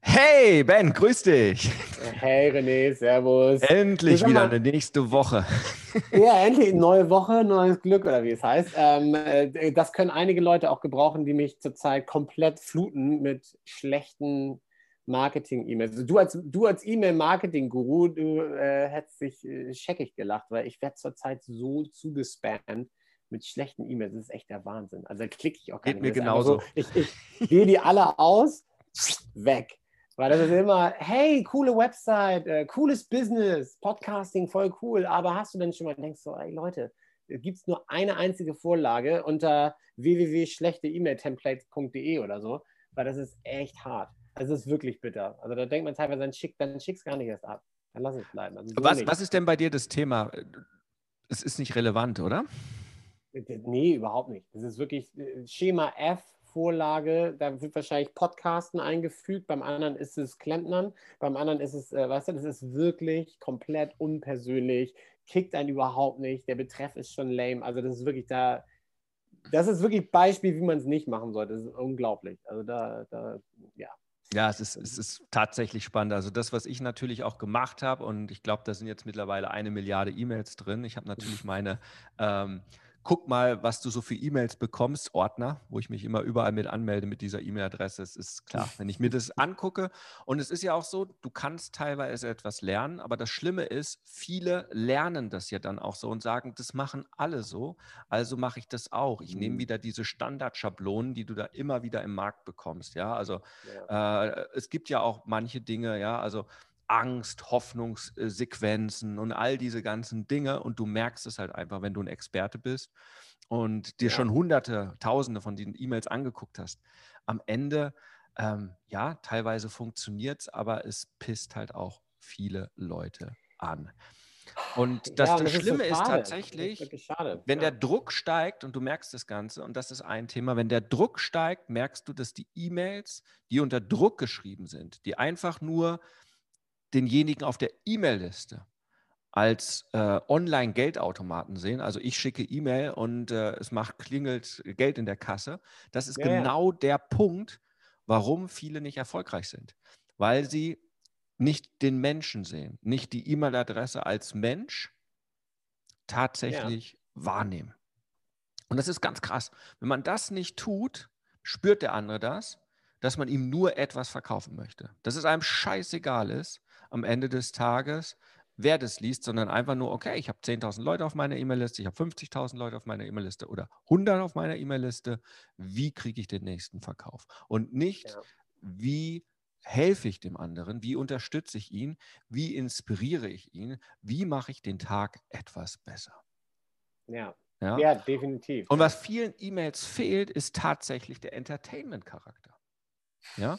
Hey Ben, grüß dich. Hey René, servus. Endlich wieder eine nächste Woche. Ja, endlich neue Woche, neues Glück oder wie es heißt. Ähm, äh, das können einige Leute auch gebrauchen, die mich zurzeit komplett fluten mit schlechten Marketing-E-Mails. Also du als, du als E-Mail-Marketing-Guru, du äh, hättest dich äh, scheckig gelacht, weil ich werde zurzeit so zugespammt mit schlechten E-Mails. Das ist echt der Wahnsinn. Also da klicke ich auch gar Geht nicht. mir genauso. So, ich, ich wähle die alle aus, weg. Weil das ist immer, hey, coole Website, äh, cooles Business, Podcasting, voll cool. Aber hast du denn schon mal, denkst du, ey Leute, gibt es nur eine einzige Vorlage unter www.schlechte-E-Mail-templates.de oder so, weil das ist echt hart. Das ist wirklich bitter. Also da denkt man teilweise, dann schick dann schick's gar nicht erst ab. Dann lass es bleiben. Also so was, was ist denn bei dir das Thema? Es ist nicht relevant, oder? Nee, überhaupt nicht. Das ist wirklich äh, Schema F Vorlage, da wird wahrscheinlich Podcasten eingefügt, beim anderen ist es Klempnern, beim anderen ist es, äh, weißt du, das ist wirklich komplett unpersönlich, kickt einen überhaupt nicht, der Betreff ist schon lame, also das ist wirklich da, das ist wirklich Beispiel, wie man es nicht machen sollte, das ist unglaublich, also da, da ja. Ja, es ist, es ist tatsächlich spannend. Also das, was ich natürlich auch gemacht habe, und ich glaube, da sind jetzt mittlerweile eine Milliarde E-Mails drin. Ich habe natürlich meine ähm, guck mal, was du so für E-Mails bekommst, Ordner, wo ich mich immer überall mit anmelde mit dieser E-Mail-Adresse. Es ist klar, wenn ich mir das angucke. Und es ist ja auch so, du kannst teilweise etwas lernen, aber das Schlimme ist, viele lernen das ja dann auch so und sagen, das machen alle so, also mache ich das auch. Ich nehme mhm. wieder diese Standardschablonen, die du da immer wieder im Markt bekommst. Ja, also ja. Äh, es gibt ja auch manche Dinge, ja, also Angst, Hoffnungssequenzen und all diese ganzen Dinge. Und du merkst es halt einfach, wenn du ein Experte bist und dir ja. schon hunderte, tausende von diesen E-Mails angeguckt hast. Am Ende, ähm, ja, teilweise funktioniert es, aber es pisst halt auch viele Leute an. Und das, ja, das, das Schlimme ist, so ist tatsächlich, ist wenn ja. der Druck steigt und du merkst das Ganze, und das ist ein Thema, wenn der Druck steigt, merkst du, dass die E-Mails, die unter Druck geschrieben sind, die einfach nur denjenigen auf der E-Mail-Liste als äh, Online-Geldautomaten sehen. Also ich schicke E-Mail und äh, es macht klingelt Geld in der Kasse. Das ist ja, genau ja. der Punkt, warum viele nicht erfolgreich sind, weil sie nicht den Menschen sehen, nicht die E-Mail-Adresse als Mensch tatsächlich ja. wahrnehmen. Und das ist ganz krass. Wenn man das nicht tut, spürt der andere das, dass man ihm nur etwas verkaufen möchte. Dass es einem scheißegal ist, am Ende des Tages, wer das liest, sondern einfach nur, okay, ich habe 10.000 Leute auf meiner E-Mail-Liste, ich habe 50.000 Leute auf meiner E-Mail-Liste oder 100 auf meiner E-Mail-Liste. Wie kriege ich den nächsten Verkauf? Und nicht, ja. wie helfe ich dem anderen? Wie unterstütze ich ihn? Wie inspiriere ich ihn? Wie mache ich den Tag etwas besser? Ja. Ja, ja definitiv. Und was vielen E-Mails fehlt, ist tatsächlich der Entertainment-Charakter. Ja,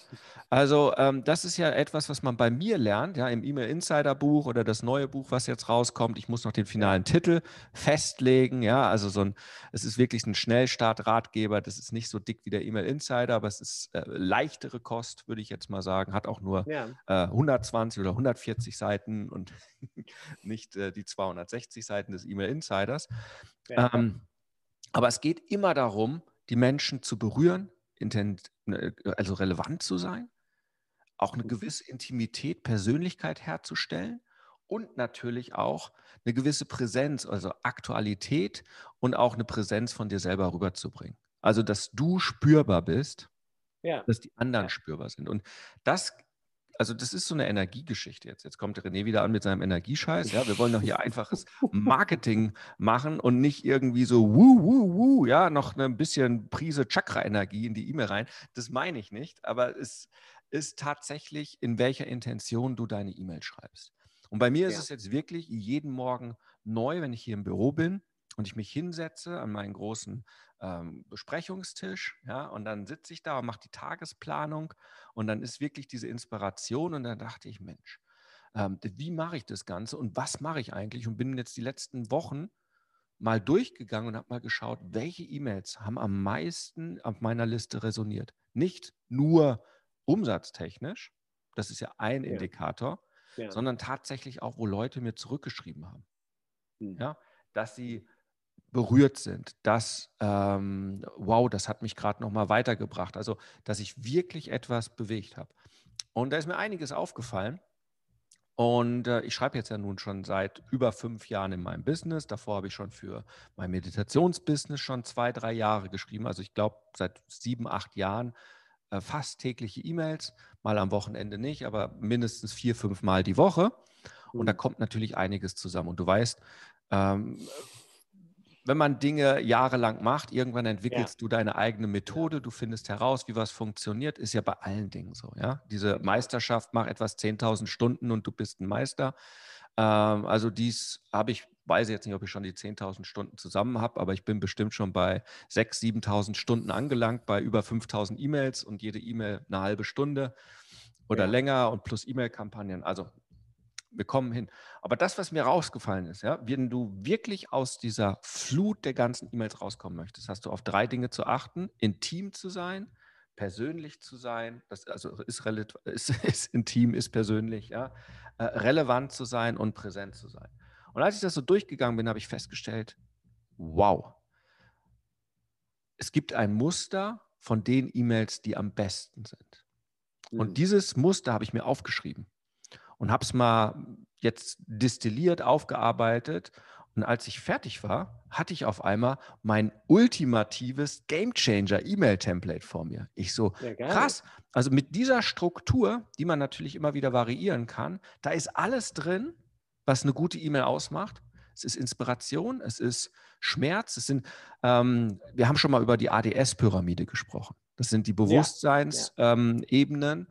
also ähm, das ist ja etwas, was man bei mir lernt, ja, im E-Mail Insider Buch oder das neue Buch, was jetzt rauskommt. Ich muss noch den finalen Titel festlegen, ja, also so ein, es ist wirklich ein Schnellstart-Ratgeber. Das ist nicht so dick wie der E-Mail Insider, aber es ist äh, leichtere Kost, würde ich jetzt mal sagen. Hat auch nur ja. äh, 120 oder 140 Seiten und nicht äh, die 260 Seiten des E-Mail Insiders. Ja. Ähm, aber es geht immer darum, die Menschen zu berühren, intent, ne, also relevant zu sein, auch eine mhm. gewisse Intimität, Persönlichkeit herzustellen und natürlich auch eine gewisse Präsenz, also Aktualität und auch eine Präsenz von dir selber rüberzubringen. Also, dass du spürbar bist, ja. dass die anderen ja. spürbar sind. Und das also das ist so eine Energiegeschichte jetzt. Jetzt kommt René wieder an mit seinem Energiescheiß. Ja, wir wollen doch hier einfaches Marketing machen und nicht irgendwie so wuh, wuh, wuh, ja, noch ein bisschen Prise Chakra-Energie in die E-Mail rein. Das meine ich nicht, aber es ist tatsächlich, in welcher Intention du deine E-Mail schreibst. Und bei mir ja. ist es jetzt wirklich jeden Morgen neu, wenn ich hier im Büro bin und ich mich hinsetze an meinen großen ähm, Besprechungstisch, ja, und dann sitze ich da und mache die Tagesplanung und dann ist wirklich diese Inspiration und dann dachte ich, Mensch, ähm, wie mache ich das Ganze und was mache ich eigentlich und bin jetzt die letzten Wochen mal durchgegangen und habe mal geschaut, welche E-Mails haben am meisten auf meiner Liste resoniert. Nicht nur umsatztechnisch, das ist ja ein ja. Indikator, ja. sondern tatsächlich auch, wo Leute mir zurückgeschrieben haben. Mhm. Ja, dass sie berührt sind, dass, ähm, wow, das hat mich gerade nochmal weitergebracht. Also, dass ich wirklich etwas bewegt habe. Und da ist mir einiges aufgefallen. Und äh, ich schreibe jetzt ja nun schon seit über fünf Jahren in meinem Business. Davor habe ich schon für mein Meditationsbusiness schon zwei, drei Jahre geschrieben. Also ich glaube, seit sieben, acht Jahren äh, fast tägliche E-Mails, mal am Wochenende nicht, aber mindestens vier, fünf Mal die Woche. Und da mhm. kommt natürlich einiges zusammen. Und du weißt, ähm, wenn man Dinge jahrelang macht, irgendwann entwickelst ja. du deine eigene Methode, du findest heraus, wie was funktioniert, ist ja bei allen Dingen so. Ja? Diese Meisterschaft, mach etwas 10.000 Stunden und du bist ein Meister. Ähm, also dies habe ich, weiß jetzt nicht, ob ich schon die 10.000 Stunden zusammen habe, aber ich bin bestimmt schon bei 6.000, 7.000 Stunden angelangt, bei über 5.000 E-Mails und jede E-Mail eine halbe Stunde oder ja. länger und plus E-Mail-Kampagnen. Also wir kommen hin. Aber das, was mir rausgefallen ist, ja, wenn du wirklich aus dieser Flut der ganzen E-Mails rauskommen möchtest, hast du auf drei Dinge zu achten: intim zu sein, persönlich zu sein, das also ist, ist, ist intim, ist persönlich, ja, äh, relevant zu sein und präsent zu sein. Und als ich das so durchgegangen bin, habe ich festgestellt, wow, es gibt ein Muster von den E-Mails, die am besten sind. Und mhm. dieses Muster habe ich mir aufgeschrieben und habe es mal jetzt destilliert, aufgearbeitet. Und als ich fertig war, hatte ich auf einmal mein ultimatives Game Changer E-Mail-Template vor mir. Ich so, ja, krass. Also mit dieser Struktur, die man natürlich immer wieder variieren kann, da ist alles drin, was eine gute E-Mail ausmacht. Es ist Inspiration, es ist Schmerz, es sind, ähm, wir haben schon mal über die ADS-Pyramide gesprochen. Das sind die Bewusstseinsebenen. Ja, ja. ähm,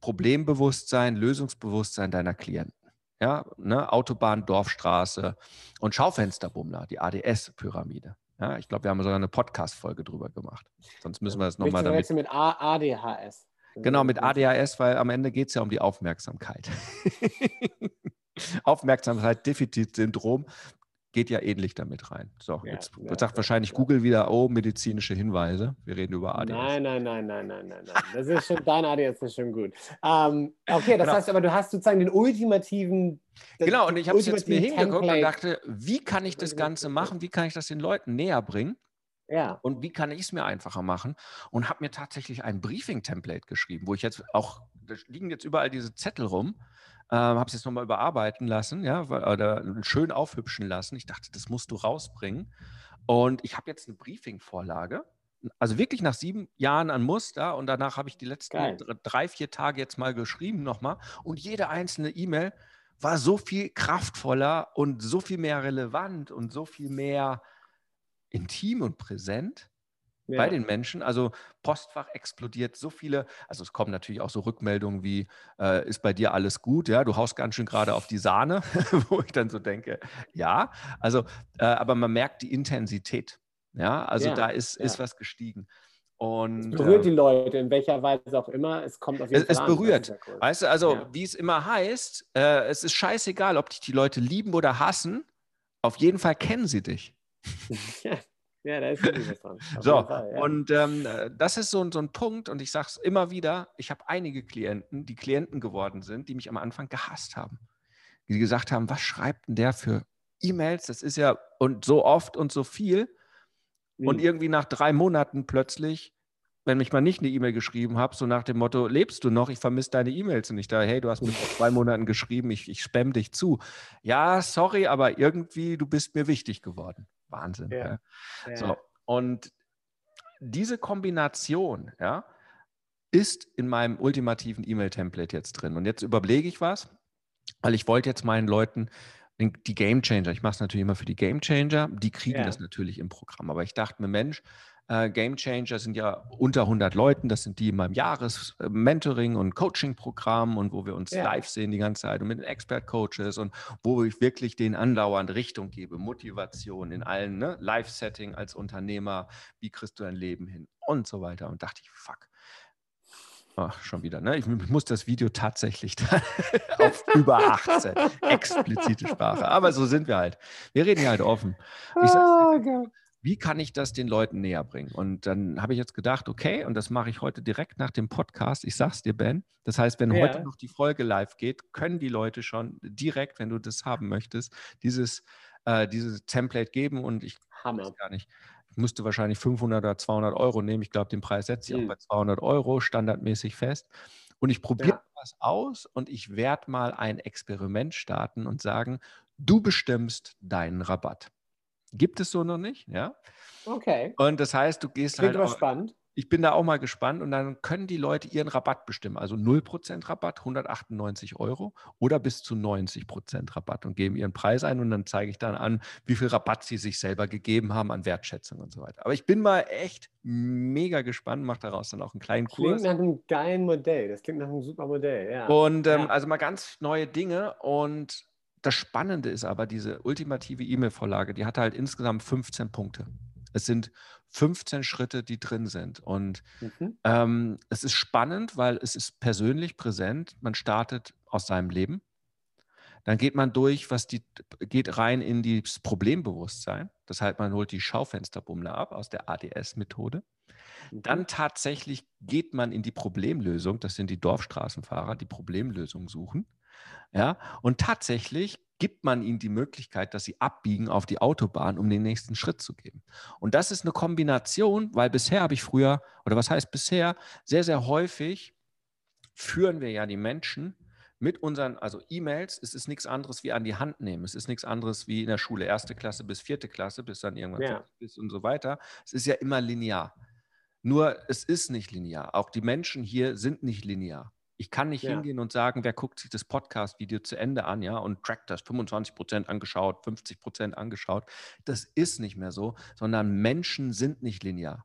Problembewusstsein, Lösungsbewusstsein deiner Klienten. Ja, ne? Autobahn, Dorfstraße und Schaufensterbummler, die ADS-Pyramide. Ja, ich glaube, wir haben sogar eine Podcast-Folge drüber gemacht. Sonst müssen wir das nochmal damit. mit ADHS. Genau, mit ADHS, weil am Ende geht es ja um die Aufmerksamkeit. Aufmerksamkeit-Defizit-Syndrom geht ja ähnlich damit rein. So, ja, jetzt ja, sagt ja, wahrscheinlich Google wieder, oh, medizinische Hinweise. Wir reden über ADS. Nein, nein, nein, nein, nein, nein, nein. Das ist schon, dein ADS ist schon gut. Ähm, okay, das genau. heißt aber, du hast sozusagen den ultimativen. Genau, und ich habe es jetzt mir hingeguckt und dachte, wie kann ich das Ganze machen? Wie kann ich das den Leuten näher bringen? Ja. Und wie kann ich es mir einfacher machen? Und habe mir tatsächlich ein Briefing-Template geschrieben, wo ich jetzt auch, da liegen jetzt überall diese Zettel rum, ähm, habe es jetzt nochmal überarbeiten lassen, ja, oder schön aufhübschen lassen. Ich dachte, das musst du rausbringen. Und ich habe jetzt eine Briefing-Vorlage. Also wirklich nach sieben Jahren an Muster und danach habe ich die letzten Geil. drei, vier Tage jetzt mal geschrieben nochmal. Und jede einzelne E-Mail war so viel kraftvoller und so viel mehr relevant und so viel mehr intim und präsent ja. bei den Menschen. Also Postfach explodiert so viele, also es kommen natürlich auch so Rückmeldungen wie, äh, ist bei dir alles gut? Ja, du haust ganz schön gerade auf die Sahne, wo ich dann so denke, ja, also, äh, aber man merkt die Intensität. Ja, also ja. da ist, ist ja. was gestiegen. Und, es berührt die Leute in welcher Weise auch immer. Es kommt auf jeden es, Fall. Es berührt. Cool. Weißt du, also wie es immer heißt, äh, es ist scheißegal, ob dich die Leute lieben oder hassen. Auf jeden Fall kennen sie dich. Ja, da ist was dran. so, Fall, ja. und ähm, das ist so, so ein Punkt, und ich sage es immer wieder: Ich habe einige Klienten, die Klienten geworden sind, die mich am Anfang gehasst haben. Die gesagt haben: Was schreibt denn der für E-Mails? Das ist ja und so oft und so viel. Mhm. Und irgendwie nach drei Monaten plötzlich wenn ich mal nicht eine E-Mail geschrieben habe, so nach dem Motto, lebst du noch? Ich vermisse deine E-Mails. Und ich da, hey, du hast mir vor zwei Monaten geschrieben, ich, ich spamm dich zu. Ja, sorry, aber irgendwie, du bist mir wichtig geworden. Wahnsinn. Ja. Ja. So. Und diese Kombination, ja, ist in meinem ultimativen E-Mail-Template jetzt drin. Und jetzt überlege ich was, weil ich wollte jetzt meinen Leuten die Game Changer, ich mache es natürlich immer für die Game Changer, die kriegen ja. das natürlich im Programm. Aber ich dachte mir, Mensch, äh, Game Changer sind ja unter 100 Leuten, das sind die in meinem Jahres-Mentoring- und Coaching-Programm und wo wir uns ja. live sehen die ganze Zeit und mit den Expert-Coaches und wo ich wirklich den andauernd Richtung gebe, Motivation in allen ne? Live-Setting als Unternehmer, wie kriegst du dein Leben hin und so weiter. Und dachte ich, fuck, Ach, schon wieder, ne? Ich muss das Video tatsächlich auf über 18. Explizite Sprache. Aber so sind wir halt. Wir reden hier halt offen. Ich sag's, oh, wie kann ich das den Leuten näher bringen? Und dann habe ich jetzt gedacht, okay, und das mache ich heute direkt nach dem Podcast. Ich sag's dir, Ben. Das heißt, wenn ja. heute noch die Folge live geht, können die Leute schon direkt, wenn du das haben möchtest, dieses, äh, dieses Template geben und ich Hammer. weiß gar nicht müsste wahrscheinlich 500 oder 200 Euro nehmen. Ich glaube, den Preis setze ich mhm. auch bei 200 Euro standardmäßig fest. Und ich probiere ja. was aus und ich werde mal ein Experiment starten und sagen, du bestimmst deinen Rabatt. Gibt es so noch nicht, ja? Okay. Und das heißt, du gehst Klingt halt. Auch, spannend ich bin da auch mal gespannt und dann können die Leute ihren Rabatt bestimmen. Also 0% Rabatt, 198 Euro oder bis zu 90% Rabatt und geben ihren Preis ein und dann zeige ich dann an, wie viel Rabatt sie sich selber gegeben haben an Wertschätzung und so weiter. Aber ich bin mal echt mega gespannt, mache daraus dann auch einen kleinen Kurs. Klingt nach einem geilen Modell, das klingt nach einem super Modell, ja. Und ähm, ja. also mal ganz neue Dinge und das Spannende ist aber, diese ultimative E-Mail-Vorlage, die hat halt insgesamt 15 Punkte. Es sind 15 Schritte, die drin sind. Und mhm. ähm, es ist spannend, weil es ist persönlich präsent. Man startet aus seinem Leben. Dann geht man durch, was die, geht rein in das Problembewusstsein. Das heißt, man holt die Schaufensterbummler ab aus der ADS-Methode. Mhm. Dann tatsächlich geht man in die Problemlösung. Das sind die Dorfstraßenfahrer, die Problemlösung suchen. Ja, und tatsächlich gibt man ihnen die Möglichkeit, dass sie abbiegen auf die Autobahn, um den nächsten Schritt zu geben. Und das ist eine Kombination, weil bisher habe ich früher, oder was heißt bisher, sehr, sehr häufig führen wir ja die Menschen mit unseren, also E-Mails, es ist nichts anderes wie an die Hand nehmen. Es ist nichts anderes wie in der Schule, erste Klasse bis vierte Klasse, bis dann irgendwann ja. bis und so weiter. Es ist ja immer linear. Nur es ist nicht linear. Auch die Menschen hier sind nicht linear. Ich kann nicht ja. hingehen und sagen, wer guckt sich das Podcast-Video zu Ende an, ja, und trackt das 25 Prozent angeschaut, 50 Prozent angeschaut. Das ist nicht mehr so, sondern Menschen sind nicht linear.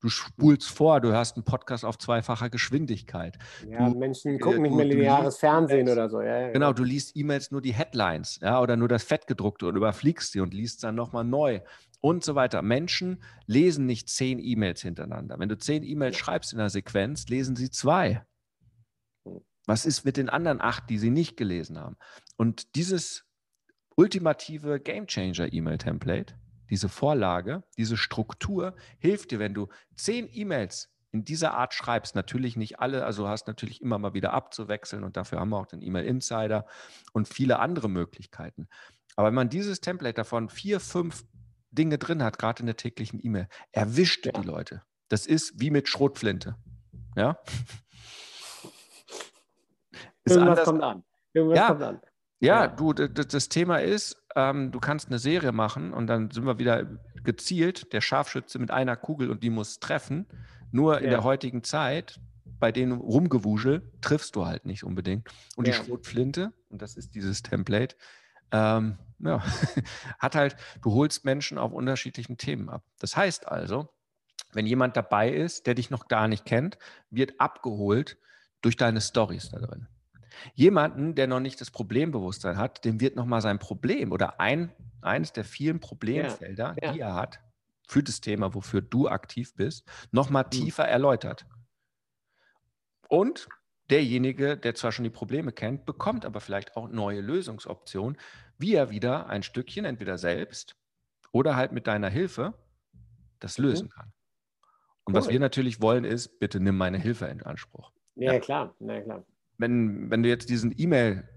Du spulst vor, du hörst einen Podcast auf zweifacher Geschwindigkeit. Ja, du, Menschen äh, gucken nicht mehr lineares Fernsehen oder so. Ja, ja, genau, du liest E-Mails nur die Headlines ja, oder nur das Fettgedruckte und überfliegst sie und liest dann nochmal neu und so weiter. Menschen lesen nicht zehn E-Mails hintereinander. Wenn du zehn E-Mails schreibst in einer Sequenz, lesen sie zwei. Was ist mit den anderen acht, die Sie nicht gelesen haben? Und dieses ultimative Game Changer E-Mail-Template, diese Vorlage, diese Struktur hilft dir, wenn du zehn E-Mails in dieser Art schreibst, natürlich nicht alle, also hast natürlich immer mal wieder abzuwechseln und dafür haben wir auch den E-Mail Insider und viele andere Möglichkeiten. Aber wenn man dieses Template davon vier, fünf Dinge drin hat, gerade in der täglichen E-Mail, erwischt ja. die Leute. Das ist wie mit Schrotflinte. Ja. Irgendwas kommt an. Irgendwas ja, kommt an. Ja, ja, du, das Thema ist, ähm, du kannst eine Serie machen und dann sind wir wieder gezielt, der Scharfschütze mit einer Kugel und die muss treffen. Nur ja. in der heutigen Zeit, bei denen Rumgewuschel, triffst du halt nicht unbedingt. Und die Schrotflinte, und das ist dieses Template, ähm, ja, hat halt, du holst Menschen auf unterschiedlichen Themen ab. Das heißt also, wenn jemand dabei ist, der dich noch gar nicht kennt, wird abgeholt durch deine Stories da drin. Jemanden, der noch nicht das Problembewusstsein hat, dem wird nochmal sein Problem oder ein, eines der vielen Problemfelder, ja, ja. die er hat, für das Thema, wofür du aktiv bist, nochmal mhm. tiefer erläutert. Und derjenige, der zwar schon die Probleme kennt, bekommt aber vielleicht auch neue Lösungsoptionen, wie er wieder ein Stückchen entweder selbst oder halt mit deiner Hilfe das mhm. lösen kann. Und cool. was wir natürlich wollen, ist, bitte nimm meine Hilfe in Anspruch. Ja, ja. klar, ja, klar wenn, wenn du jetzt diesen E-Mail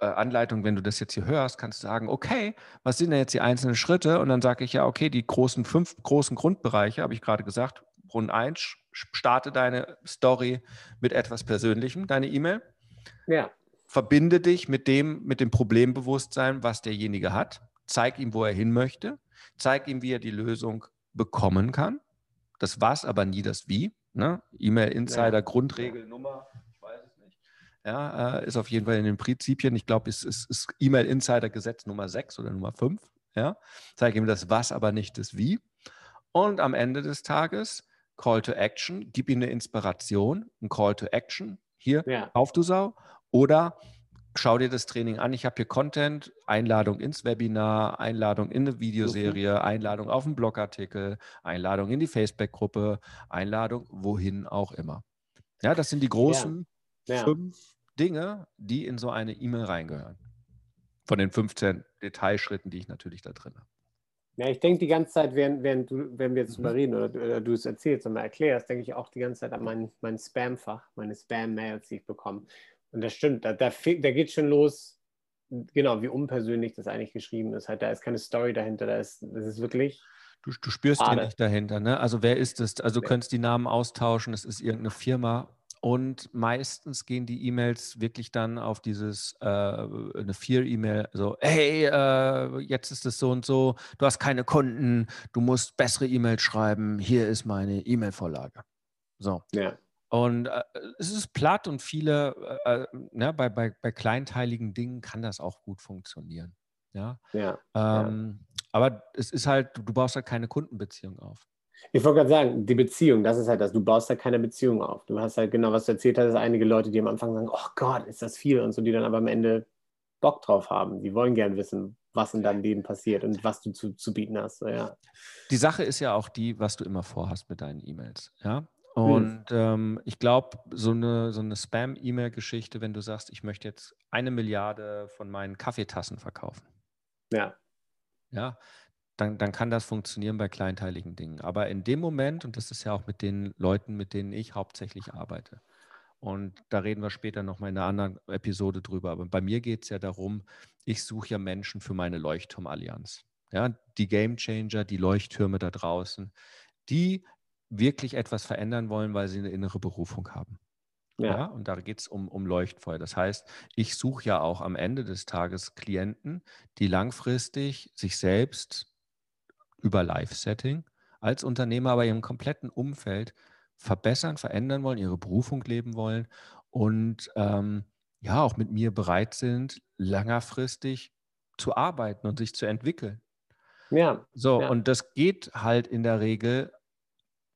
äh, Anleitung, wenn du das jetzt hier hörst, kannst du sagen, okay, was sind denn jetzt die einzelnen Schritte? Und dann sage ich ja, okay, die großen fünf großen Grundbereiche, habe ich gerade gesagt, Rund 1, starte deine Story mit etwas Persönlichem, deine E-Mail. Ja. Verbinde dich mit dem, mit dem Problembewusstsein, was derjenige hat. Zeig ihm, wo er hin möchte. Zeig ihm, wie er die Lösung bekommen kann. Das was, aber nie das Wie. Ne? E-Mail-Insider, ja. Grundregelnummer, ich weiß es nicht. Ja, äh, ist auf jeden Fall in den Prinzipien, ich glaube, es ist, ist E-Mail-Insider-Gesetz Nummer 6 oder Nummer 5. Ja? Zeige ihm das Was, aber nicht das Wie. Und am Ende des Tages Call to Action, gib ihm eine Inspiration, ein Call to Action. Hier, ja. auf du Sau. Oder schau dir das Training an. Ich habe hier Content, Einladung ins Webinar, Einladung in eine Videoserie, Einladung auf einen Blogartikel, Einladung in die Facebook-Gruppe, Einladung wohin auch immer. Ja, das sind die großen ja. Ja. fünf Dinge, die in so eine E-Mail reingehören. Von den 15 Detailschritten, die ich natürlich da drin habe. Ja, ich denke die ganze Zeit, während, während, du, wenn wir jetzt mhm. drüber reden oder, oder, du es erzählst und mal erklärst, denke ich auch die ganze Zeit an mein, mein Spam-Fach, meine Spam-Mails, die ich bekomme. Und das stimmt, da, da, da geht schon los, genau, wie unpersönlich das eigentlich geschrieben ist. Halt, da ist keine Story dahinter, da ist, das ist wirklich. Du, du spürst den nicht dahinter, ne? Also wer ist es? Also du könntest die Namen austauschen, es ist irgendeine Firma und meistens gehen die E-Mails wirklich dann auf dieses, äh, eine Fear-E-Mail, so, hey, äh, jetzt ist es so und so, du hast keine Kunden, du musst bessere E-Mails schreiben, hier ist meine E-Mail-Vorlage. So. Ja. Und äh, es ist platt und viele, äh, ne, bei, bei, bei kleinteiligen Dingen kann das auch gut funktionieren. Ja. ja, ähm, ja. Aber es ist halt, du baust halt keine Kundenbeziehung auf. Ich wollte gerade sagen, die Beziehung, das ist halt das. Du baust halt keine Beziehung auf. Du hast halt genau, was du erzählt hast, einige Leute, die am Anfang sagen, oh Gott, ist das viel und so, die dann aber am Ende Bock drauf haben. Die wollen gern wissen, was in deinem Leben passiert und was du zu, zu bieten hast. So, ja. Die Sache ist ja auch die, was du immer vorhast mit deinen E-Mails. Ja? Hm. Und ähm, ich glaube, so eine, so eine Spam-E-Mail-Geschichte, wenn du sagst, ich möchte jetzt eine Milliarde von meinen Kaffeetassen verkaufen. Ja. Ja, dann, dann kann das funktionieren bei kleinteiligen Dingen. Aber in dem Moment, und das ist ja auch mit den Leuten, mit denen ich hauptsächlich arbeite, und da reden wir später nochmal in einer anderen Episode drüber. Aber bei mir geht es ja darum, ich suche ja Menschen für meine Leuchtturmallianz. Ja, die Game Changer, die Leuchttürme da draußen, die wirklich etwas verändern wollen, weil sie eine innere Berufung haben. Ja. ja und da geht es um, um Leuchtfeuer. Das heißt, ich suche ja auch am Ende des Tages Klienten, die langfristig sich selbst über Live-Setting als Unternehmer aber ihrem kompletten Umfeld verbessern, verändern wollen, ihre Berufung leben wollen und ähm, ja auch mit mir bereit sind, längerfristig zu arbeiten und sich zu entwickeln. Ja. So, ja. und das geht halt in der Regel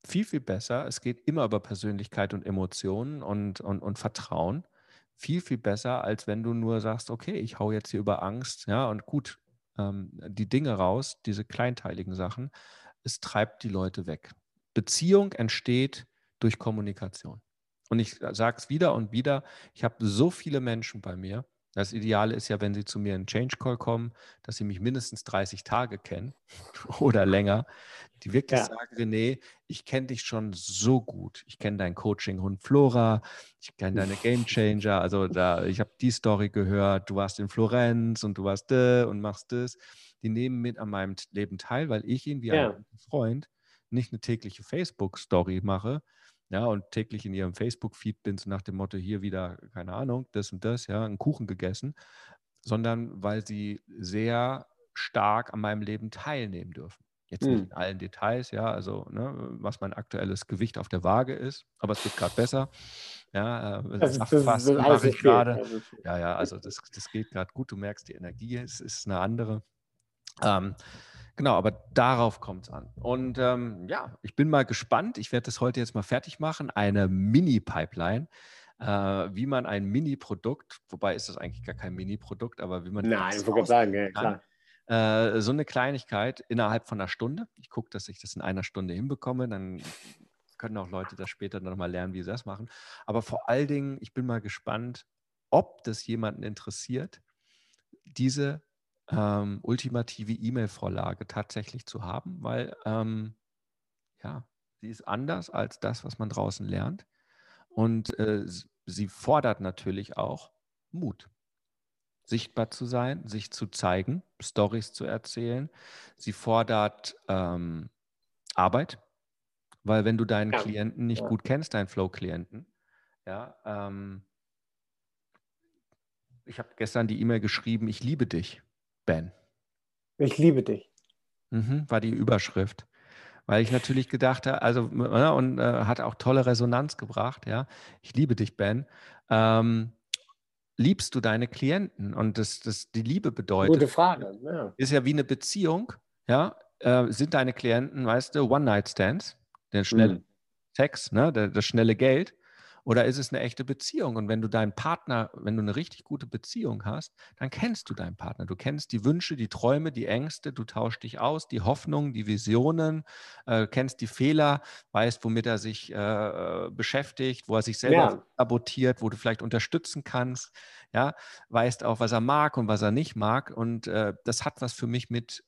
viel, viel besser. Es geht immer über Persönlichkeit und Emotionen und, und, und Vertrauen. Viel, viel besser, als wenn du nur sagst, okay, ich hau jetzt hier über Angst, ja, und gut, ähm, die Dinge raus, diese kleinteiligen Sachen. Es treibt die Leute weg. Beziehung entsteht durch Kommunikation. Und ich sage es wieder und wieder, ich habe so viele Menschen bei mir, das Ideale ist ja, wenn Sie zu mir in Change Call kommen, dass Sie mich mindestens 30 Tage kennen oder länger, die wirklich ja. sagen, René, ich kenne dich schon so gut. Ich kenne dein Coaching-Hund Flora, ich kenne deine Game Changer. Also da, ich habe die Story gehört, du warst in Florenz und du warst da und machst das. Die nehmen mit an meinem Leben teil, weil ich ihnen wie ja. ein Freund nicht eine tägliche Facebook-Story mache, ja, und täglich in ihrem Facebook-Feed bin, so nach dem Motto, hier wieder, keine Ahnung, das und das, ja, einen Kuchen gegessen, sondern weil sie sehr stark an meinem Leben teilnehmen dürfen. Jetzt nicht hm. in allen Details, ja, also ne, was mein aktuelles Gewicht auf der Waage ist, aber es wird gerade besser. Ja, äh, das, das mache ich gerade. Ja, ja, also das, das geht gerade gut. Du merkst, die Energie ist, ist eine andere. Ähm, Genau, aber darauf kommt es an. Und ähm, ja, ich bin mal gespannt. Ich werde das heute jetzt mal fertig machen. Eine Mini-Pipeline, äh, wie man ein Mini-Produkt, wobei ist das eigentlich gar kein Mini-Produkt, aber wie man. Nein, ich wollte sagen, ja, klar. Äh, so eine Kleinigkeit innerhalb von einer Stunde. Ich gucke, dass ich das in einer Stunde hinbekomme. Dann können auch Leute das später noch mal lernen, wie sie das machen. Aber vor allen Dingen, ich bin mal gespannt, ob das jemanden interessiert, diese ähm, ultimative E-Mail-Vorlage tatsächlich zu haben, weil ähm, ja, sie ist anders als das, was man draußen lernt. Und äh, sie fordert natürlich auch Mut, sichtbar zu sein, sich zu zeigen, Stories zu erzählen. Sie fordert ähm, Arbeit, weil wenn du deinen ja. Klienten nicht ja. gut kennst, deinen Flow-Klienten, ja, ähm, ich habe gestern die E-Mail geschrieben, ich liebe dich. Ben. Ich liebe dich. Mhm, war die Überschrift. weil ich natürlich gedacht habe, also ne, und äh, hat auch tolle Resonanz gebracht, ja. Ich liebe dich, Ben. Ähm, liebst du deine Klienten? Und das, das die Liebe bedeutet. Gute Frage. Ja. Ist ja wie eine Beziehung, ja. Äh, sind deine Klienten, weißt du, One-Night-Stands, der schnelle mhm. Sex, ne, der, das schnelle Geld? Oder ist es eine echte Beziehung? Und wenn du deinen Partner, wenn du eine richtig gute Beziehung hast, dann kennst du deinen Partner. Du kennst die Wünsche, die Träume, die Ängste, du tauschst dich aus, die Hoffnungen, die Visionen, äh, kennst die Fehler, weißt, womit er sich äh, beschäftigt, wo er sich selber ja. sabotiert, wo du vielleicht unterstützen kannst. Ja, weißt auch, was er mag und was er nicht mag. Und äh, das hat was für mich mit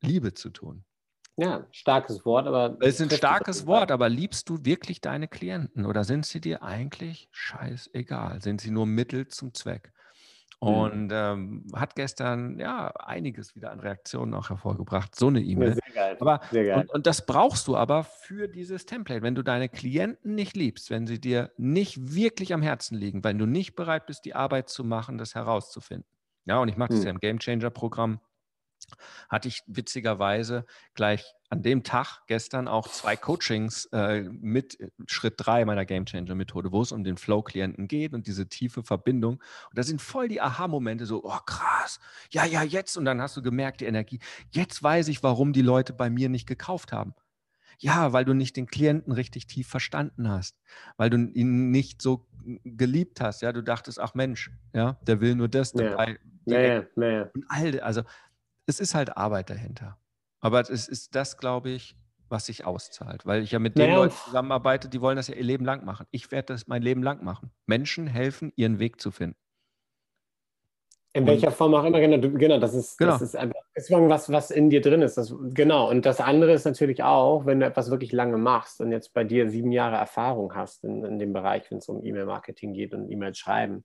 Liebe zu tun. Ja, starkes Wort, aber. Es ist ein starkes Wort, aber liebst du wirklich deine Klienten oder sind sie dir eigentlich scheißegal? Sind sie nur Mittel zum Zweck? Mhm. Und ähm, hat gestern ja einiges wieder an Reaktionen auch hervorgebracht, so eine E-Mail. Sehr geil. Aber, Sehr geil. Und, und, das brauchst du aber für dieses Template. Wenn du deine Klienten nicht liebst, wenn sie dir nicht wirklich am Herzen liegen, wenn du nicht bereit bist, die Arbeit zu machen, das herauszufinden. Ja, und ich mache das mhm. ja im Game Changer Programm hatte ich witzigerweise gleich an dem Tag gestern auch zwei Coachings äh, mit äh, Schritt drei meiner Game Changer Methode, wo es um den Flow-Klienten geht und diese tiefe Verbindung. Und da sind voll die Aha-Momente so, oh krass, ja, ja, jetzt. Und dann hast du gemerkt, die Energie, jetzt weiß ich, warum die Leute bei mir nicht gekauft haben. Ja, weil du nicht den Klienten richtig tief verstanden hast, weil du ihn nicht so geliebt hast. Ja, du dachtest, ach Mensch, ja, der will nur das. Ja. Dabei, ja, ja, Und all, also es ist halt Arbeit dahinter. Aber es ist das, glaube ich, was sich auszahlt. Weil ich ja mit den naja. Leuten zusammenarbeite, die wollen das ja ihr Leben lang machen. Ich werde das mein Leben lang machen. Menschen helfen, ihren Weg zu finden. In und welcher Form auch immer, genau, genau das ist, genau. das ist einfach ist was, was in dir drin ist. Das, genau. Und das andere ist natürlich auch, wenn du etwas wirklich lange machst und jetzt bei dir sieben Jahre Erfahrung hast in, in dem Bereich, wenn es um E-Mail-Marketing geht und E-Mails schreiben,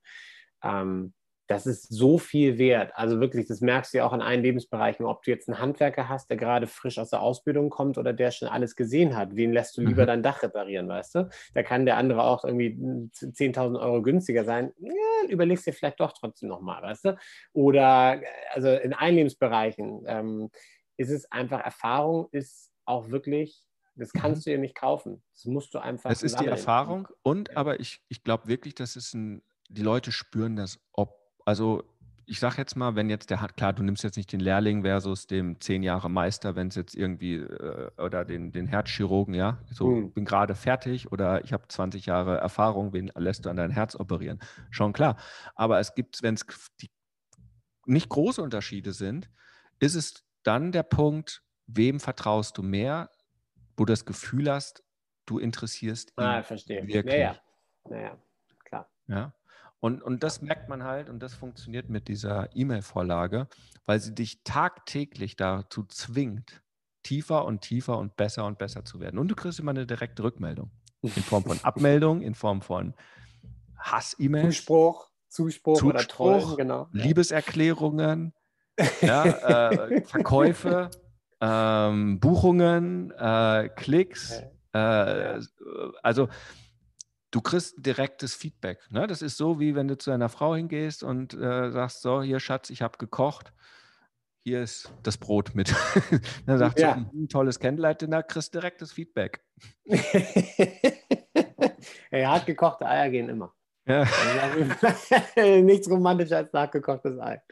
ähm, das ist so viel wert. Also wirklich, das merkst du ja auch in allen Lebensbereichen, ob du jetzt einen Handwerker hast, der gerade frisch aus der Ausbildung kommt oder der schon alles gesehen hat. Wen lässt du lieber mhm. dein Dach reparieren, weißt du? Da kann der andere auch irgendwie 10.000 Euro günstiger sein. Ja, überlegst dir vielleicht doch trotzdem nochmal, weißt du? Oder also in allen Lebensbereichen ähm, ist es einfach, Erfahrung ist auch wirklich das kannst mhm. du dir nicht kaufen. Das musst du einfach. Es ist die Erfahrung und aber ich, ich glaube wirklich, dass es ein, die Leute spüren das, ob also ich sage jetzt mal, wenn jetzt der hat, klar, du nimmst jetzt nicht den Lehrling versus dem zehn Jahre Meister, wenn es jetzt irgendwie, äh, oder den, den Herzchirurgen, ja, so mhm. bin gerade fertig oder ich habe 20 Jahre Erfahrung, wen lässt du an dein Herz operieren? Schon klar. Aber es gibt, wenn es nicht große Unterschiede sind, ist es dann der Punkt, wem vertraust du mehr, wo du das Gefühl hast, du interessierst ihn ah, verstehe. wirklich. Naja, naja, klar. Ja. Und, und das merkt man halt und das funktioniert mit dieser E-Mail-Vorlage, weil sie dich tagtäglich dazu zwingt, tiefer und tiefer und besser und besser zu werden. Und du kriegst immer eine direkte Rückmeldung in Form von Abmeldung, in Form von Hass-E-Mails. Zuspruch, Zuspruch, Zuspruch oder Trollen, genau. Liebeserklärungen, ja, äh, Verkäufe, ähm, Buchungen, äh, Klicks. Äh, also du kriegst direktes Feedback. Ne? Das ist so, wie wenn du zu einer Frau hingehst und äh, sagst, so, hier Schatz, ich habe gekocht, hier ist das Brot mit. Dann sagt ja. sie, ein tolles Candlelight-Dinner, kriegst direktes Feedback. ja, hart gekochte Eier gehen immer. Ja. Nichts romantischer als nachgekochtes Ei.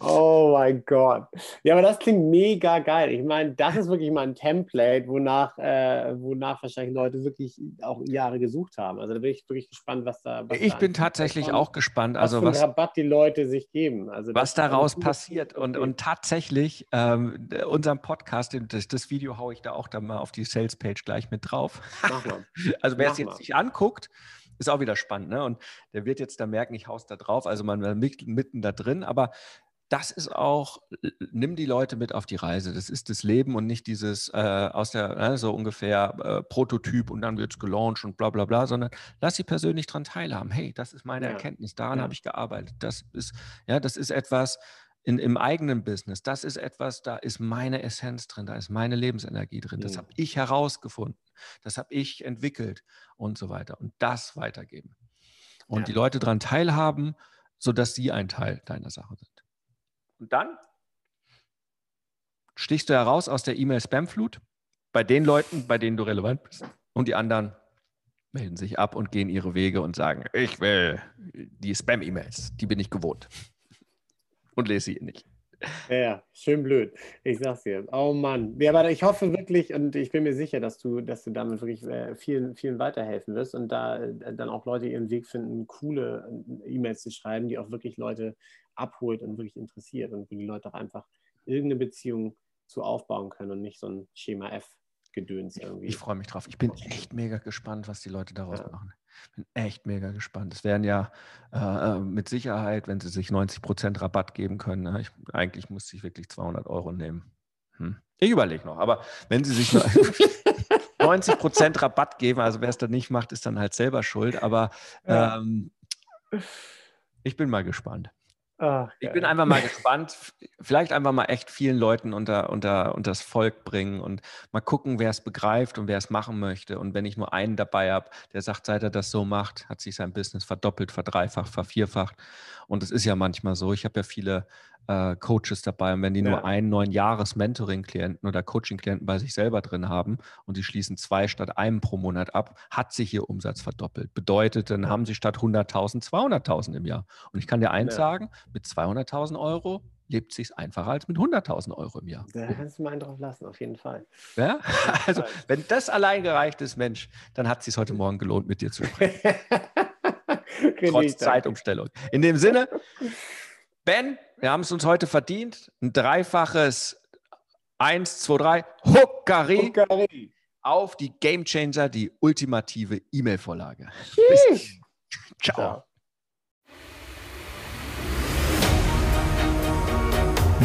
Oh mein Gott. Ja, aber das klingt mega geil. Ich meine, das ist wirklich mal ein Template, wonach, äh, wonach wahrscheinlich Leute wirklich auch Jahre gesucht haben. Also da bin ich wirklich gespannt, was da. Was ich da bin tatsächlich auch gespannt. Also was, was Rabatt die Leute sich geben. Also was daraus passiert. Und, und tatsächlich, ähm, unserem Podcast, das, das Video haue ich da auch dann mal auf die Sales-Page gleich mit drauf. also wer es jetzt nicht anguckt, ist auch wieder spannend. Ne? Und der wird jetzt da merken, ich haus da drauf. Also man war mitten da drin. Aber das ist auch, nimm die Leute mit auf die Reise. Das ist das Leben und nicht dieses äh, aus der, äh, so ungefähr äh, Prototyp und dann wird es gelauncht und bla bla bla, sondern lass sie persönlich daran teilhaben. Hey, das ist meine ja. Erkenntnis, daran ja. habe ich gearbeitet. Das ist, ja, das ist etwas, in, im eigenen Business, das ist etwas, da ist meine Essenz drin, da ist meine Lebensenergie drin. Das habe ich herausgefunden, das habe ich entwickelt und so weiter. Und das weitergeben. Und ja. die Leute daran teilhaben, sodass sie ein Teil deiner Sache sind. Und dann stichst du heraus aus der E-Mail-Spam-Flut bei den Leuten, bei denen du relevant bist. Und die anderen melden sich ab und gehen ihre Wege und sagen, ich will die Spam-E-Mails, die bin ich gewohnt. Und lese sie nicht. Ja, schön blöd. Ich sag's dir. Oh Mann. Ja, aber ich hoffe wirklich und ich bin mir sicher, dass du, dass du damit wirklich äh, vielen, vielen weiterhelfen wirst und da äh, dann auch Leute ihren Weg finden, coole äh, E-Mails zu schreiben, die auch wirklich Leute abholt und wirklich interessiert und wo die Leute auch einfach irgendeine Beziehung zu aufbauen können und nicht so ein Schema F Gedöns irgendwie. Ich freue mich drauf. Ich bin echt mega gespannt, was die Leute daraus ja. machen. Bin echt mega gespannt. Es werden ja äh, mit Sicherheit, wenn sie sich 90 Prozent Rabatt geben können, ne? ich, eigentlich muss ich wirklich 200 Euro nehmen. Hm. Ich überlege noch, aber wenn sie sich 90 Prozent Rabatt geben, also wer es dann nicht macht, ist dann halt selber schuld. Aber ähm, ich bin mal gespannt. Ach, ich bin einfach mal gespannt, vielleicht einfach mal echt vielen Leuten unter, unter, unter das Volk bringen und mal gucken, wer es begreift und wer es machen möchte. Und wenn ich nur einen dabei habe, der sagt, seit er das so macht, hat sich sein Business verdoppelt, verdreifacht, vervierfacht. Und es ist ja manchmal so, ich habe ja viele äh, Coaches dabei. Und wenn die ja. nur einen neuen Jahres-Mentoring-Klienten oder Coaching-Klienten bei sich selber drin haben und die schließen zwei statt einem pro Monat ab, hat sich ihr Umsatz verdoppelt. Bedeutet, dann haben sie statt 100.000 200.000 im Jahr. Und ich kann dir eins ja. sagen, mit 200.000 Euro lebt sich einfacher als mit 100.000 Euro im Jahr. Da kannst du mal einen drauf lassen, auf jeden Fall. Ja? Also, wenn das allein gereicht ist, Mensch, dann hat es sich heute Morgen gelohnt, mit dir zu sprechen. Trotz Zeitumstellung. In dem Sinne, Ben, wir haben es uns heute verdient. Ein dreifaches 1, 2, 3, Huckari auf die Game Changer, die ultimative E-Mail-Vorlage. Ciao. Ciao.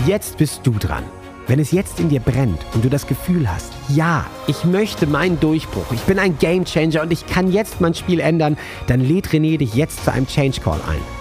Jetzt bist du dran. Wenn es jetzt in dir brennt und du das Gefühl hast, ja, ich möchte meinen Durchbruch, ich bin ein Game Changer und ich kann jetzt mein Spiel ändern, dann lädt René dich jetzt zu einem Change Call ein.